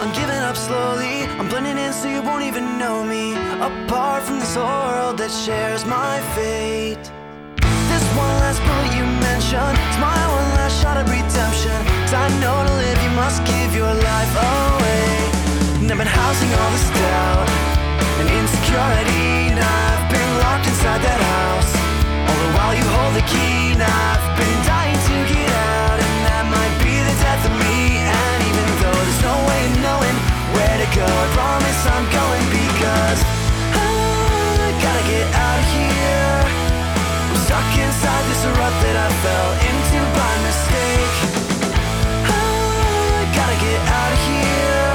I'm giving up slowly. I'm blending in so you won't even know me. Apart from this whole world that shares my fate. This one last bullet you mentioned, it's my one last shot at redemption. Cause I know to live you must give your life away. And I've been housing all this doubt and insecurity. Now I've been locked inside that house. All the while you hold the key, now fell into by mistake. Oh, I gotta get out of here.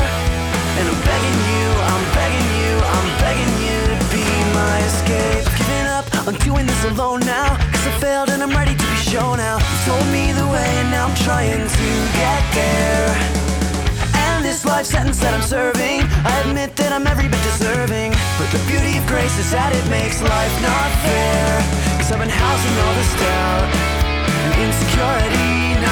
And I'm begging you, I'm begging you, I'm begging you to be my escape. Giving up, doing this alone now. Cause I failed and I'm ready to be shown out. You told me the way and now I'm trying to get there. And this life sentence that I'm serving, I admit that I'm every bit deserving. But the beauty of grace is that it makes life not fair. Cause I've been housing all this doubt insecurity.